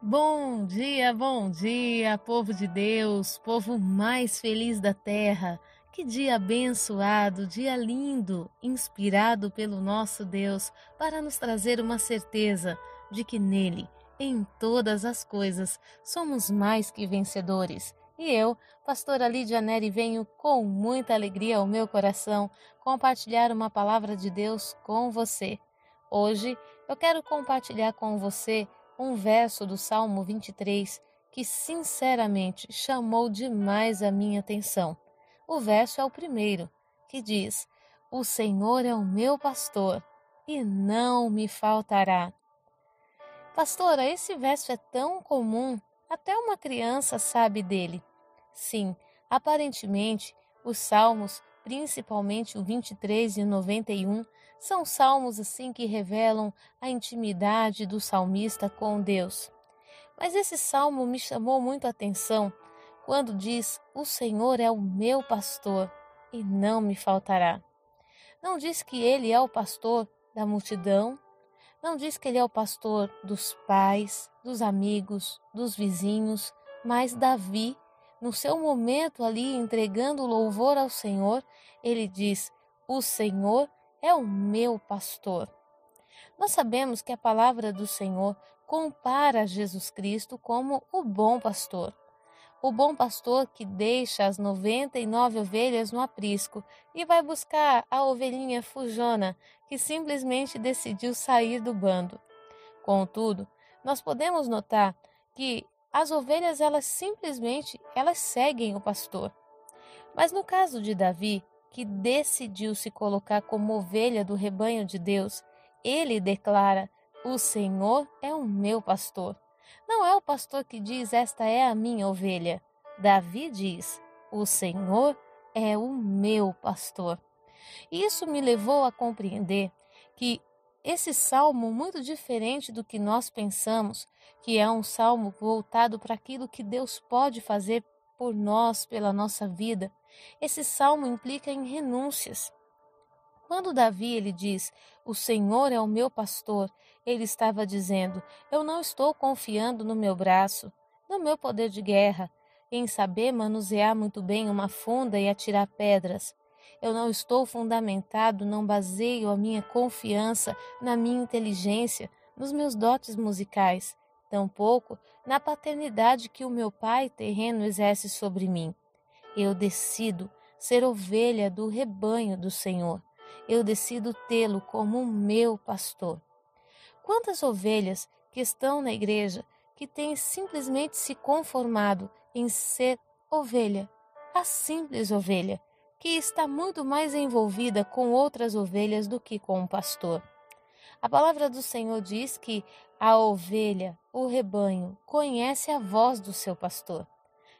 Bom dia, bom dia, povo de Deus, povo mais feliz da terra. Que dia abençoado, dia lindo, inspirado pelo nosso Deus para nos trazer uma certeza de que nele, em todas as coisas, somos mais que vencedores. E eu, pastora Lídia Neri, venho com muita alegria ao meu coração compartilhar uma palavra de Deus com você. Hoje eu quero compartilhar com você um verso do Salmo 23 que sinceramente chamou demais a minha atenção. O verso é o primeiro, que diz: O Senhor é o meu pastor e não me faltará. Pastora, esse verso é tão comum, até uma criança sabe dele. Sim, aparentemente, os salmos, principalmente o 23 e o 91, são salmos assim que revelam a intimidade do salmista com Deus. Mas esse salmo me chamou muito a atenção quando diz: O Senhor é o meu pastor e não me faltará. Não diz que ele é o pastor da multidão, não diz que ele é o pastor dos pais, dos amigos, dos vizinhos, mas Davi, no seu momento ali entregando louvor ao Senhor, ele diz: O Senhor é o meu pastor. Nós sabemos que a palavra do Senhor compara Jesus Cristo como o bom pastor. O bom pastor que deixa as 99 ovelhas no aprisco e vai buscar a ovelhinha fujona que simplesmente decidiu sair do bando. Contudo, nós podemos notar que as ovelhas elas simplesmente elas seguem o pastor. Mas no caso de Davi, que decidiu se colocar como ovelha do rebanho de Deus, ele declara: O Senhor é o meu pastor. Não é o pastor que diz: Esta é a minha ovelha. Davi diz: O Senhor é o meu pastor. Isso me levou a compreender que esse salmo, muito diferente do que nós pensamos, que é um salmo voltado para aquilo que Deus pode fazer por nós, pela nossa vida, esse salmo implica em renúncias. Quando Davi ele diz: "O Senhor é o meu pastor", ele estava dizendo: "Eu não estou confiando no meu braço, no meu poder de guerra, em saber manusear muito bem uma funda e atirar pedras. Eu não estou fundamentado, não baseio a minha confiança na minha inteligência, nos meus dotes musicais, tampouco na paternidade que o meu pai terreno exerce sobre mim. Eu decido ser ovelha do rebanho do Senhor. Eu decido tê-lo como meu pastor. Quantas ovelhas que estão na igreja que têm simplesmente se conformado em ser ovelha, a simples ovelha, que está muito mais envolvida com outras ovelhas do que com o pastor. A palavra do Senhor diz que a ovelha, o rebanho, conhece a voz do seu pastor.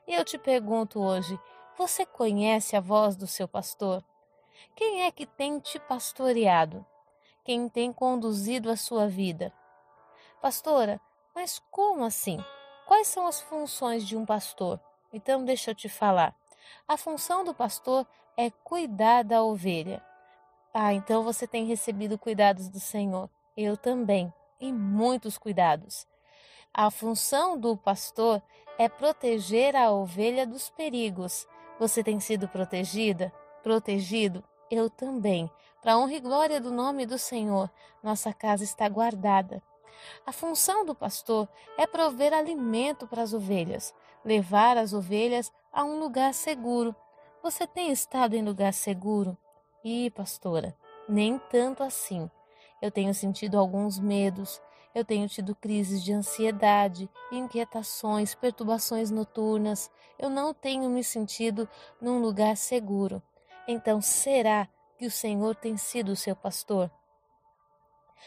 E eu te pergunto hoje: você conhece a voz do seu pastor? Quem é que tem te pastoreado? Quem tem conduzido a sua vida? Pastora, mas como assim? Quais são as funções de um pastor? Então, deixa eu te falar. A função do pastor é cuidar da ovelha. Ah, então você tem recebido cuidados do Senhor. Eu também, e muitos cuidados. A função do pastor é proteger a ovelha dos perigos, você tem sido protegida? Protegido? Eu também. Para honra e glória do nome do Senhor, nossa casa está guardada. A função do pastor é prover alimento para as ovelhas, levar as ovelhas a um lugar seguro. Você tem estado em lugar seguro? Ih, pastora, nem tanto assim. Eu tenho sentido alguns medos, eu tenho tido crises de ansiedade, inquietações, perturbações noturnas. Eu não tenho me sentido num lugar seguro. Então, será que o Senhor tem sido o seu pastor?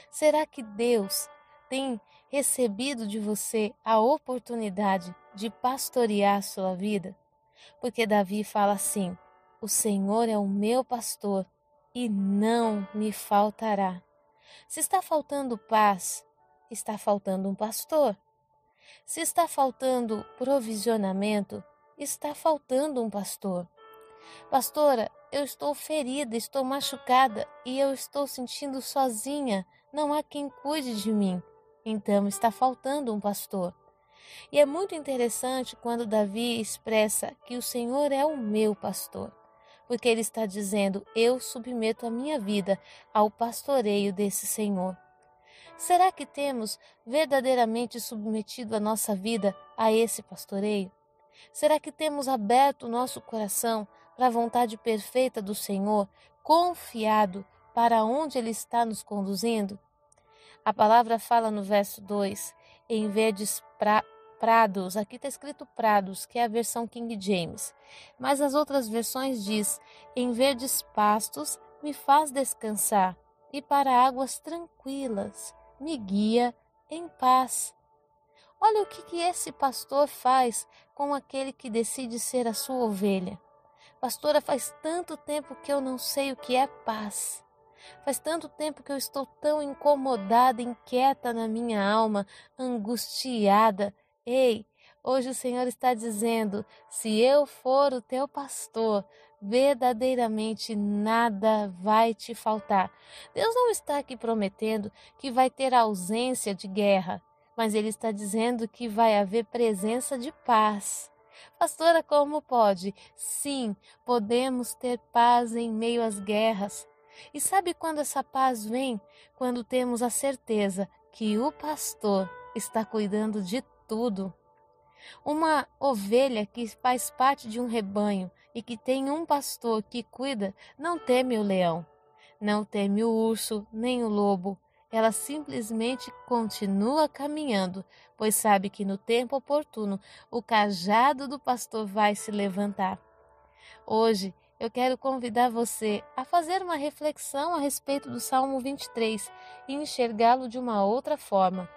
Será que Deus tem recebido de você a oportunidade de pastorear sua vida? Porque Davi fala assim: O Senhor é o meu pastor e não me faltará. Se está faltando paz, está faltando um pastor. Se está faltando provisionamento, está faltando um pastor. Pastora, eu estou ferida, estou machucada e eu estou sentindo sozinha, não há quem cuide de mim. Então está faltando um pastor. E é muito interessante quando Davi expressa que o Senhor é o meu pastor, porque ele está dizendo: Eu submeto a minha vida ao pastoreio desse Senhor. Será que temos verdadeiramente submetido a nossa vida a esse pastoreio? Será que temos aberto o nosso coração para a vontade perfeita do Senhor, confiado para onde Ele está nos conduzindo? A palavra fala no verso 2: em verdes pra, prados, aqui está escrito prados, que é a versão King James, mas as outras versões diz: em verdes pastos me faz descansar, e para águas tranquilas me guia em paz. Olha o que, que esse pastor faz com aquele que decide ser a sua ovelha. Pastora, faz tanto tempo que eu não sei o que é paz. Faz tanto tempo que eu estou tão incomodada, inquieta na minha alma, angustiada. Ei, hoje o Senhor está dizendo: se eu for o teu pastor, verdadeiramente nada vai te faltar. Deus não está aqui prometendo que vai ter ausência de guerra, mas Ele está dizendo que vai haver presença de paz. Pastora, como pode? Sim, podemos ter paz em meio às guerras. E sabe quando essa paz vem? Quando temos a certeza que o pastor está cuidando de tudo. Uma ovelha que faz parte de um rebanho e que tem um pastor que cuida não teme o leão, não teme o urso nem o lobo. Ela simplesmente continua caminhando, pois sabe que no tempo oportuno o cajado do pastor vai se levantar. Hoje eu quero convidar você a fazer uma reflexão a respeito do Salmo 23 e enxergá-lo de uma outra forma.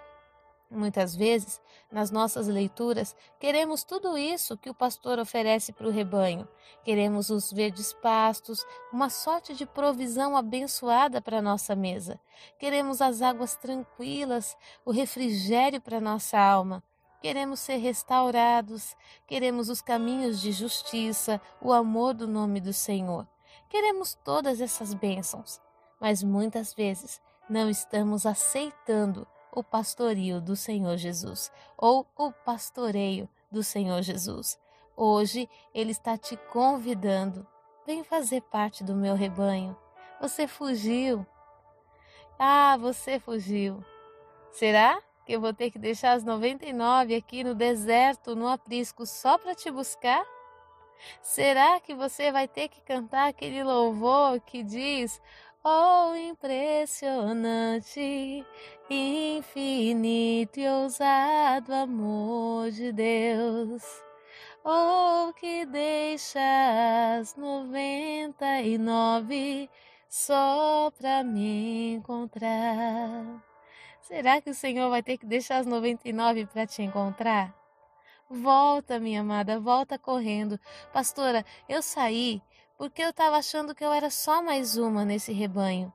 Muitas vezes, nas nossas leituras, queremos tudo isso que o pastor oferece para o rebanho. Queremos os verdes pastos, uma sorte de provisão abençoada para nossa mesa. Queremos as águas tranquilas, o refrigério para nossa alma. Queremos ser restaurados, queremos os caminhos de justiça, o amor do nome do Senhor. Queremos todas essas bênçãos, mas muitas vezes não estamos aceitando o pastorio do Senhor Jesus ou o pastoreio do Senhor Jesus. Hoje ele está te convidando. Vem fazer parte do meu rebanho. Você fugiu. Ah, você fugiu. Será que eu vou ter que deixar as 99 aqui no deserto, no aprisco, só para te buscar? Será que você vai ter que cantar aquele louvor que diz: Oh, impressionante, infinito e ousado amor de Deus. Oh, que deixas noventa e nove só para me encontrar. Será que o Senhor vai ter que deixar as noventa e nove para te encontrar? Volta, minha amada, volta correndo. Pastora, eu saí porque eu estava achando que eu era só mais uma nesse rebanho.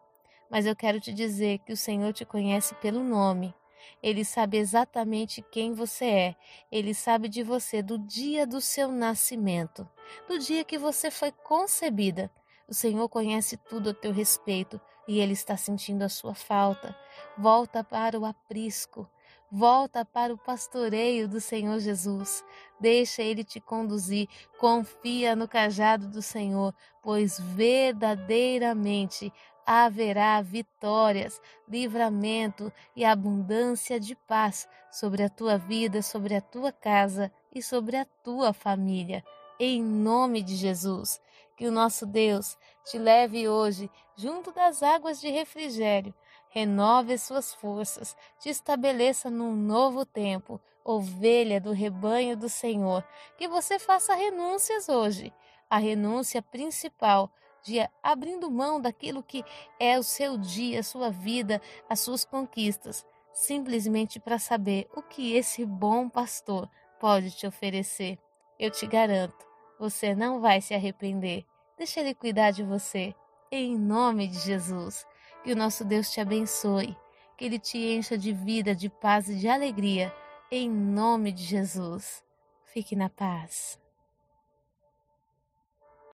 Mas eu quero te dizer que o Senhor te conhece pelo nome. Ele sabe exatamente quem você é. Ele sabe de você do dia do seu nascimento, do dia que você foi concebida. O Senhor conhece tudo a teu respeito e ele está sentindo a sua falta. Volta para o aprisco. Volta para o pastoreio do Senhor Jesus. Deixa ele te conduzir. Confia no cajado do Senhor, pois verdadeiramente haverá vitórias, livramento e abundância de paz sobre a tua vida, sobre a tua casa e sobre a tua família. Em nome de Jesus, que o nosso Deus te leve hoje junto das águas de refrigério renove as suas forças, te estabeleça num novo tempo, ovelha do rebanho do Senhor. Que você faça renúncias hoje, a renúncia principal de abrindo mão daquilo que é o seu dia, a sua vida, as suas conquistas, simplesmente para saber o que esse bom pastor pode te oferecer. Eu te garanto, você não vai se arrepender. Deixa ele cuidar de você. Em nome de Jesus. Que o nosso Deus te abençoe, que Ele te encha de vida, de paz e de alegria, em nome de Jesus. Fique na paz.